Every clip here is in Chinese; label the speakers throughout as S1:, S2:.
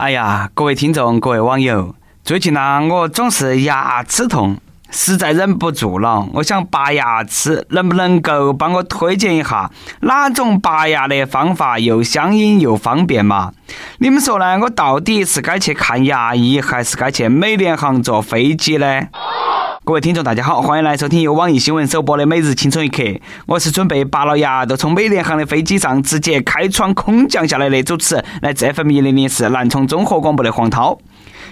S1: 哎呀，各位听众，各位网友，最近呢，我总是牙齿痛，实在忍不住了，我想拔牙齿，能不能够帮我推荐一下哪种拔牙的方法又相应又方便嘛？你们说呢？我到底是该去看牙医，还是该去美联航坐飞机呢？各位听众，大家好，欢迎来收听由网易新闻首播的《每日轻松一刻》，我是准备拔了牙都从美联航的飞机上直接开窗空降下来的主持，来自 FM 一零零四南充综合广播的黄涛。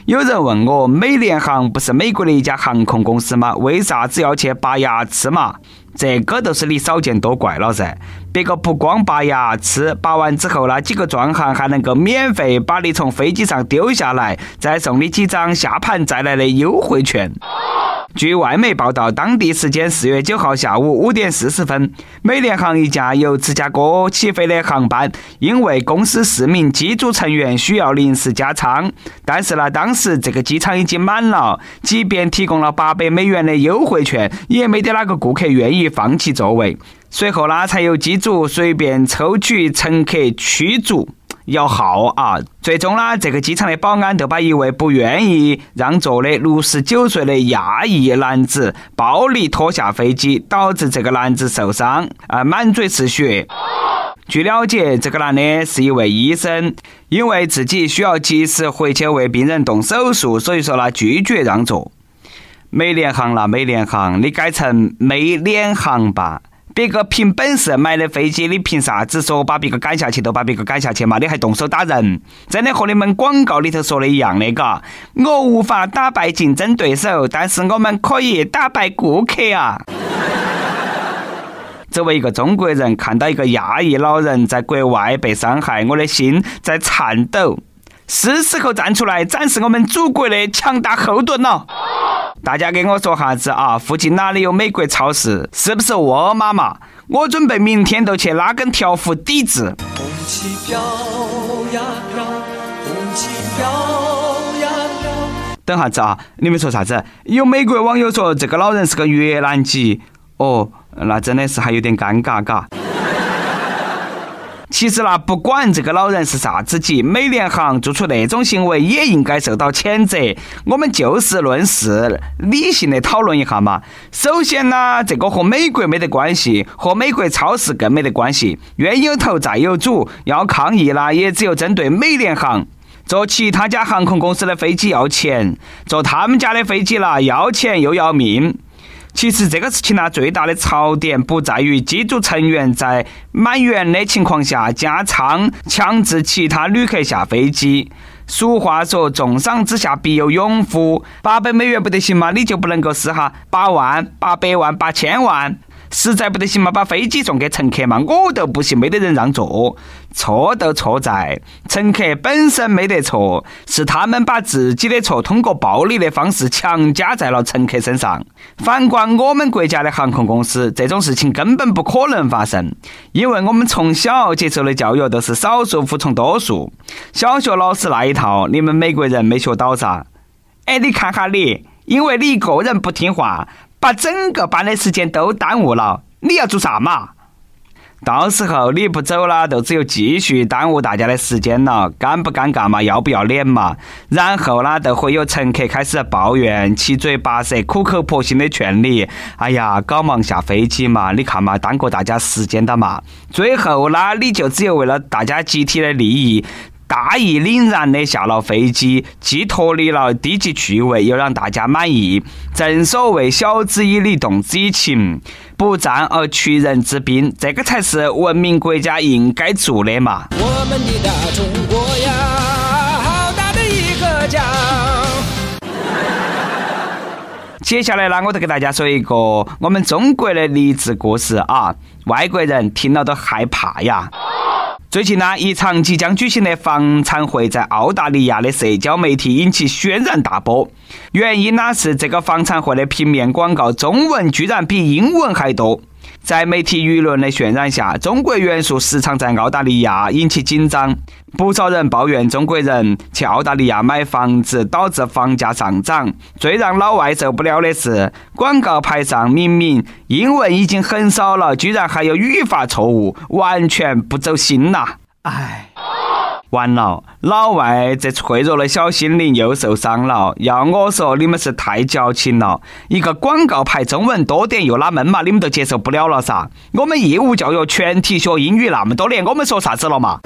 S1: 有人问我，美联航不是美国的一家航空公司吗？为啥子要去拔牙齿嘛？这个就是你少见多怪了噻！别个不光拔牙齿，拔完之后那几个壮汉还能够免费把你从飞机上丢下来，再送你几张下盘再来的优惠券。据外媒报道，当地时间四月九号下午五点四十分，美联航一架由芝加哥起飞的航班，因为公司四名机组成员需要临时加舱，但是呢，当时这个机场已经满了，即便提供了八百美元的优惠券，也没得哪个顾客愿意放弃座位。随后呢，才由机组随便抽取乘客驱逐。摇号啊！最终呢，这个机场的保安就把一位不愿意让座的六十九岁的亚裔男子暴力拖下飞机，导致这个男子受伤，啊，满嘴是血。据了解，这个男的是一位医生，因为自己需要及时回去为病人动手术，所以说呢，拒绝让座。美联航啦，美联航，你改成美联航吧。别个凭本事买的飞机，你凭啥子说把别个赶下去都把别个赶下去嘛？你还动手打人，真的和你们广告里头说的一样的，嘎。我无法打败竞争对手，但是我们可以打败顾客啊。作为一个中国人，看到一个亚裔老人在国外被伤害，我的心在颤抖。是时候站出来展示我们祖国的强大后盾了。大家给我说哈子啊！附近哪里有美国超市？是不是沃尔玛嘛？我准备明天就去拉根条幅抵制。红旗飘呀飘，红旗飘呀飘。等下子啊！你们说啥子？有美国网友说这个老人是个越南籍。哦，那真的是还有点尴尬，嘎。其实呢，不管这个老人是啥子级，美联航做出那种行为也应该受到谴责。我们就事论事，理性的讨论一下嘛。首先呢，这个和美国没得关系，和美国超市更没得关系。冤有头债有主，要抗议呢，也只有针对美联航。坐其他家航空公司的飞机要钱，坐他们家的飞机啦要钱又要命。其实这个事情呢，最大的槽点不在于机组成员在满员的情况下加仓强制其他旅客下飞机。俗话说，重赏之下必有勇夫。八百美元不得行吗？你就不能够试哈八万、八百万、八千万？实在不得行嘛，把飞机送给乘客嘛，我都不信没得人让座。错都错在乘客本身没得错，是他们把自己的错通过暴力的方式强加在了乘客身上。反观我们国家的航空公司，这种事情根本不可能发生，因为我们从小接受的教育都是少数服从多数。小学老师那一套，你们美国人没学到噻？哎，你看哈你，因为你一个人不听话。把整个班的时间都耽误了，你要做啥嘛？到时候你不走了，就只有继续耽误大家的时间了，尴不尴尬嘛？要不要脸嘛？然后呢，就会有乘客开始抱怨、七嘴八舌、苦口婆心的劝你。哎呀，赶忙下飞机嘛！你看嘛，耽搁大家时间的嘛。最后呢，你就只有为了大家集体的利益。大义凛然的下了飞机，既脱离了低级趣味，又让大家满意。正所谓晓之以理，动之以情，不战而屈人之兵，这个才是文明国家应该做的嘛。我们的大中国呀，好大的一个家。接下来呢，我就给大家说一个我们中国的励志故事啊，外国人听了都害怕呀。最近呢，一场即将举行的房产会在澳大利亚的社交媒体引起轩然大波。原因呢是这个房产会的平面广告中文居然比英文还多。在媒体舆论的渲染下，中国元素时常在澳大利亚引起紧张。不少人抱怨中国人去澳大利亚买房子导致房价上涨。最让老外受不了的是，广告牌上明明英文已经很少了，居然还有语法错误，完全不走心呐！唉。完了，老外这脆弱的小心灵又受伤了。要我说，你们是太矫情了。一个广告牌中文多点又哪门嘛？你们都接受不了了噻？我们义务教育全体学英语那么多年，我们说啥子了嘛？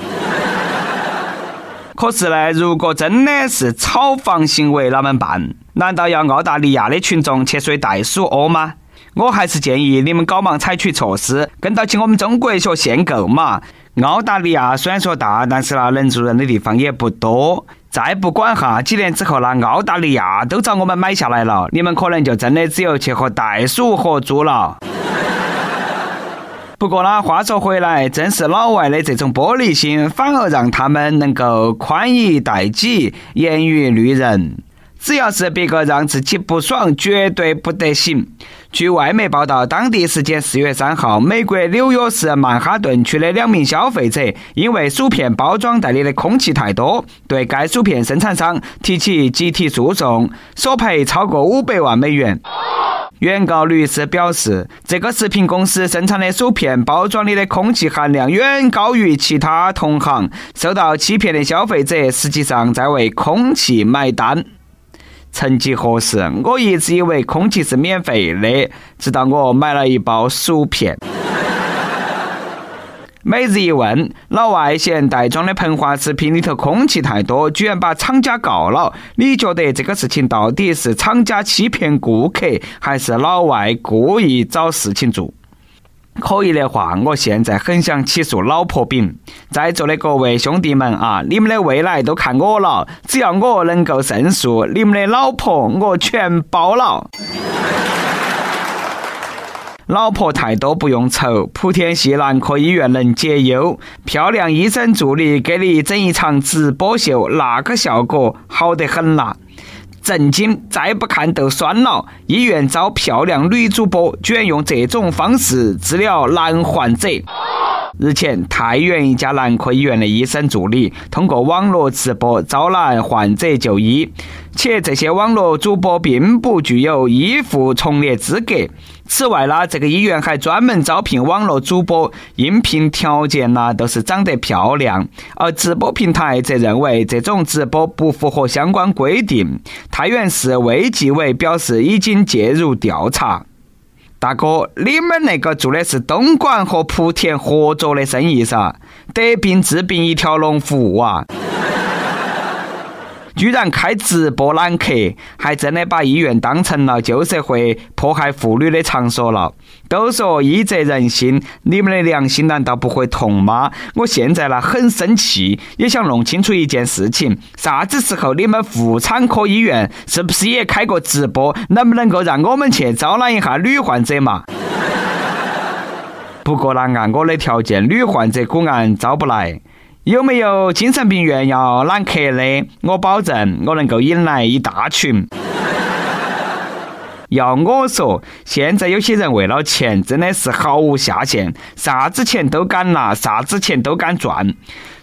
S1: 可是呢，如果真的是炒房行为，啷们办？难道要澳大利亚的群众去睡袋鼠窝吗？我还是建议你们赶忙采取措施，跟到起我们中国学限购嘛。澳大利亚虽然说大，但是那能住人的地方也不多。再不管哈，几年之后那澳大利亚都遭我们买下来了，你们可能就真的只有去和袋鼠合租了。不过呢，话说回来，正是老外的这种玻璃心，反而让他们能够宽以待己，严于律人。只要是别个让自己不爽，绝对不得行。据外媒报道，当地时间四月三号，美国纽约市曼哈顿区的两名消费者因为薯片包装袋里的空气太多，对该薯片生产商提起集体诉讼，索赔超过五百万美元。原告律师表示，这个食品公司生产的薯片包装里的空气含量远高于其他同行，受到欺骗的消费者实际上在为空气买单。曾几何时，我一直以为空气是免费的，直到我买了一包薯片。每日一问：老外嫌袋装的膨化食品里头空气太多，居然把厂家告了。你觉得这个事情到底是厂家欺骗顾客，还是老外故意找事情做？可以的话，我现在很想起诉老婆饼。在座的各位兄弟们啊，你们的未来都看我了，只要我能够胜诉，你们的老婆我全包了。老婆太多不用愁，莆田系男科医院能解忧。漂亮医生助理给你整一场直播秀，那个效果好得很呐。震惊！再不看都酸了。医院招漂亮女主播，居然用这种方式治疗男患者。日前，太原一家男科医院的医生助理通过网络直播招揽患者就医，且这些网络主播并不具有医护从业资格。此外呢，这个医院还专门招聘网络主播，应聘条件呢都是长得漂亮。而直播平台则认为这种直播不符合相关规定。太原市卫计委表示已经介入调查。大哥，你们那个做的是东莞和莆田合作的生意噻，得病治病一条龙服务啊！居然开直播揽客，还真的把医院当成了旧社会迫害妇女的场所了。都说医者仁心，你们的良心难道不会痛吗？我现在呢很生气，也想弄清楚一件事情：啥子时候你们妇产科医院是不是也开过直播？能不能够让我们去招揽一下女患者嘛？不过呢，按我的条件，女患者果然招不来。有没有精神病院要揽客的？我保证，我能够引来一大群。要我说，现在有些人为了钱，真的是毫无下限，啥子钱都敢拿，啥子钱都敢赚。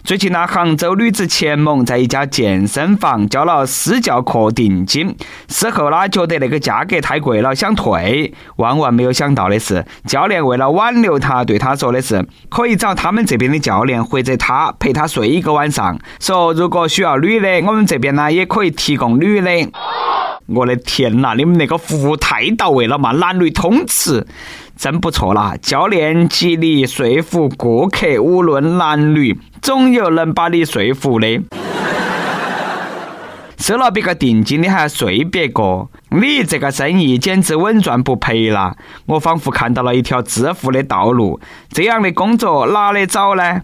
S1: 最近呢，杭州女子钱某在一家健身房交了私教课定金，事后呢觉得那个价格太贵了，想退。万万没有想到的是，教练为了挽留她，对她说的是可以找他们这边的教练，或者他陪她睡一个晚上。说如果需要女的，我们这边呢也可以提供女的。我的天呐，你们那个服务太到位了嘛，男女通吃。真不错啦！教练极力说服顾客，无论男女，总有能把你说服的。收了别个定金，你还要睡别个，你这个生意简直稳赚不赔啦！我仿佛看到了一条致富的道路。这样的工作哪里找呢？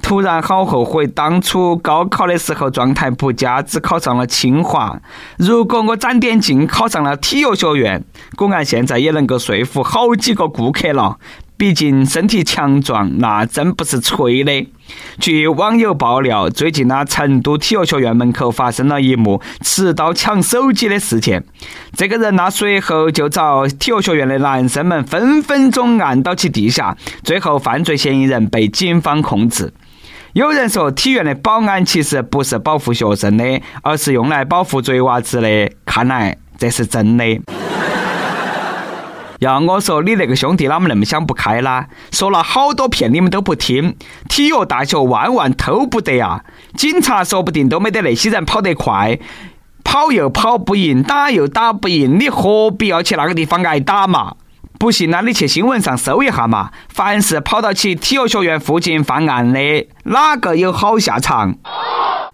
S1: 突然好后悔，当初高考的时候状态不佳，只考上了清华。如果我攒点劲考上了体育学院，果然现在也能够说服好几个顾客了。毕竟身体强壮，那真不是吹的。据网友爆料，最近呢，成都体育学院门口发生了一幕持刀抢手机的事件。这个人呢，随后就找体育学院的男生们分分钟按到其地下，最后犯罪嫌疑人被警方控制。有人说，体院的保安其实不是保护学生的，而是用来保护贼娃子的。看来这是真的。要我说你那个兄弟哪么那么想不开啦？说了好多遍你们都不听，体育大学万万偷不得啊！警察说不定都没得那些人跑得快，跑又跑不赢，打又打不赢，你何必要去那个地方挨打嘛？不信那你去新闻上搜一下嘛，凡是跑到其体育学院附近犯案的，哪个有好下场？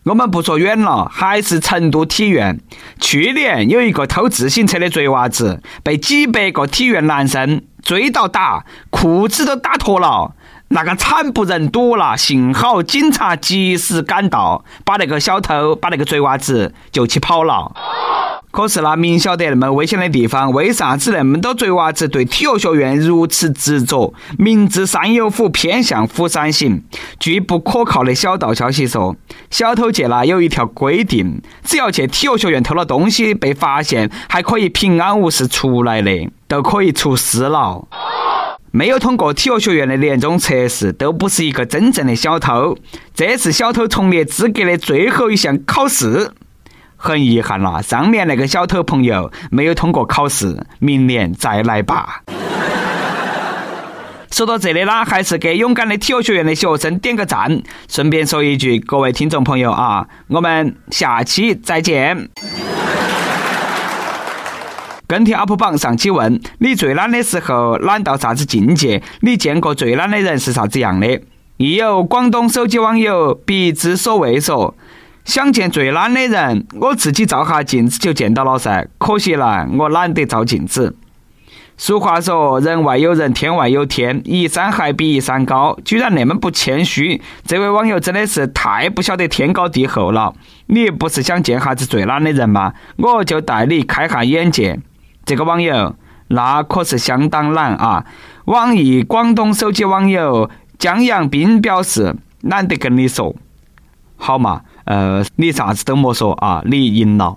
S1: 我们不说远了，还是成都体院。去年有一个偷自行车的贼娃子，被几百个体院男生追到打，裤子都打脱了，那个惨不忍睹了。幸好警察及时赶到，把那个小偷、把那个贼娃子救起跑了。可是那明晓得那么危险的地方，为啥子那么多贼娃子对体育学院如此执着？明知山有虎，偏向虎山行。据不可靠的小道消息说，小偷界呢有一条规定，只要去体育学院偷了东西被发现，还可以平安无事出来的，都可以出师了。没有通过体育学院的年终测试，都不是一个真正的小偷。这是小偷从业资格的最后一项考试。很遗憾了，上面那个小偷朋友没有通过考试，明年再来吧。说到这里啦，还是给勇敢的体育学院的学生点个赞。顺便说一句，各位听众朋友啊，我们下期再见。跟帖 UP 榜上期问：你最懒的时候懒到啥子境界？你见过最懒的人是啥子样的？亦有广东手机网友必知所谓说。想见最懒的人，我自己照下镜子就见到了噻。可惜了，我懒得照镜子。俗话说，人外有人，天外有天，一山还比一山高，居然那么不谦虚。这位网友真的是太不晓得天高地厚了。你不是想见哈子最懒的人吗？我就带你开下眼界。这个网友那可是相当懒啊！网易广东手机网友江阳斌表示：懒得跟你说，好嘛。呃，你啥子都莫说啊，你赢了。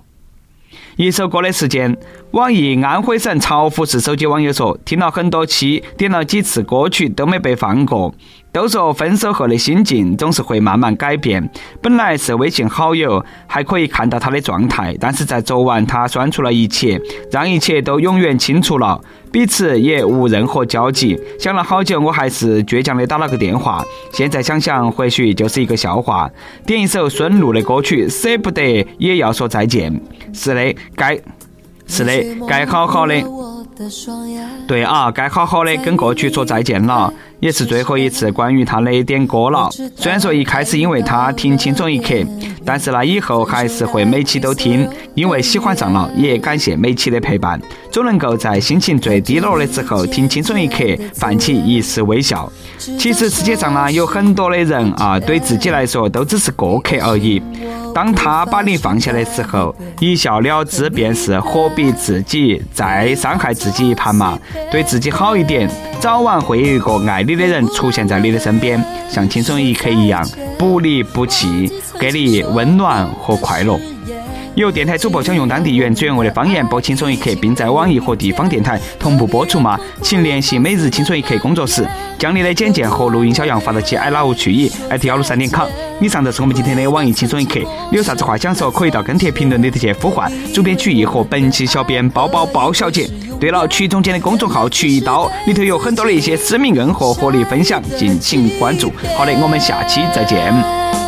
S1: 一首歌的时间，网易安徽省巢湖市手机网友说，听了很多期，点了几次歌曲都没被放过。都说分手后的心境总是会慢慢改变。本来是微信好友，还可以看到他的状态，但是在昨晚他删除了一切，让一切都永远清楚了，彼此也无任何交集。想了好久，我还是倔强的打了个电话。现在想想，或许就是一个笑话。点一首孙露的歌曲，舍不得也要说再见。是的，该是的，该好好的。对啊，该好好的跟过去说再见了。也是最后一次关于他的点歌了。虽然说一开始因为他听轻松一刻，但是呢以后还是会每期都听，因为喜欢上了。也感谢每期的陪伴，总能够在心情最低落的时候听轻松一刻，泛起一丝微笑。其实世界上呢有很多的人啊，对自己来说都只是过客而已。当他把你放下的时候，一笑了之便是，何必自己再伤害自己一盘嘛？对自己好一点，早晚会有一个爱你你的人出现在你的身边，像轻松一刻一样，不离不弃，给你温暖和快乐。有电台主播想用当地原汁原味的方言播《轻松一刻》，并在网易和地方电台同步播出吗？请联系每日轻松一刻工作室，将你的简介和录音小样发到其 i love 曲艺艾特幺六三点 com。以上就是我们今天的网易轻松一刻，你有啥子话想说，可以到跟帖评论里头去呼唤主编曲艺和本期小编包包包小姐。对了，曲总监的公众号曲一刀里头有很多的一些私密干货和你分享，敬请关注。好的，我们下期再见。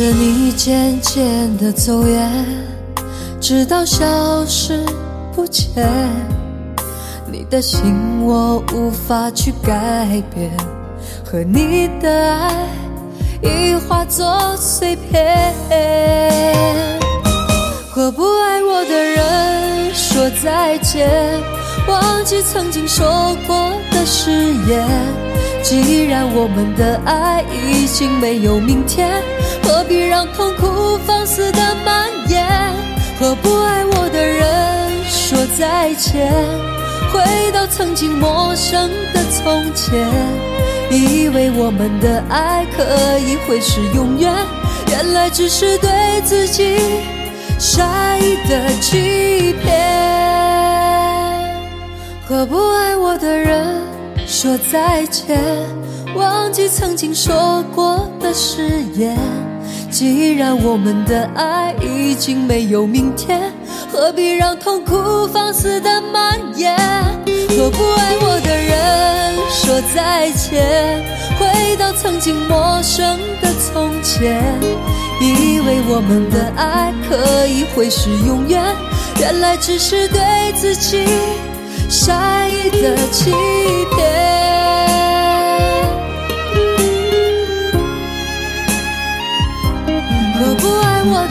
S2: 着你渐渐的走远，直到消失不见，你的心我无法去改变，和你的爱已化作碎片。和不爱我的人说再见，忘记曾经说过的誓言。既然我们的爱已经没有明天。何必让痛苦放肆的蔓延？和不爱我的人说再见，回到曾经陌生的从前，以为我们的爱可以会是永远，原来只是对自己善意的欺骗。和不爱我的人说再见，忘记曾经说过的誓言。既然我们的爱已经没有明天，何必让痛苦放肆的蔓延？和不爱我的人说再见，回到曾经陌生的从前，以为我们的爱可以会是永远，原来只是对自己善意的欺骗。我。